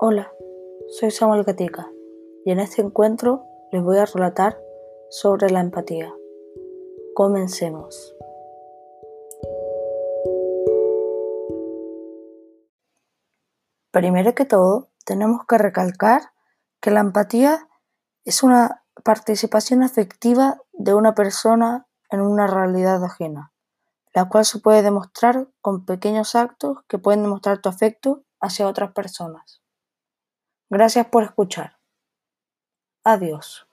Hola, soy Samuel Gatica y en este encuentro les voy a relatar sobre la empatía. Comencemos. Primero que todo, tenemos que recalcar que la empatía es una participación afectiva de una persona en una realidad ajena, la cual se puede demostrar con pequeños actos que pueden demostrar tu afecto hacia otras personas. Gracias por escuchar. Adiós.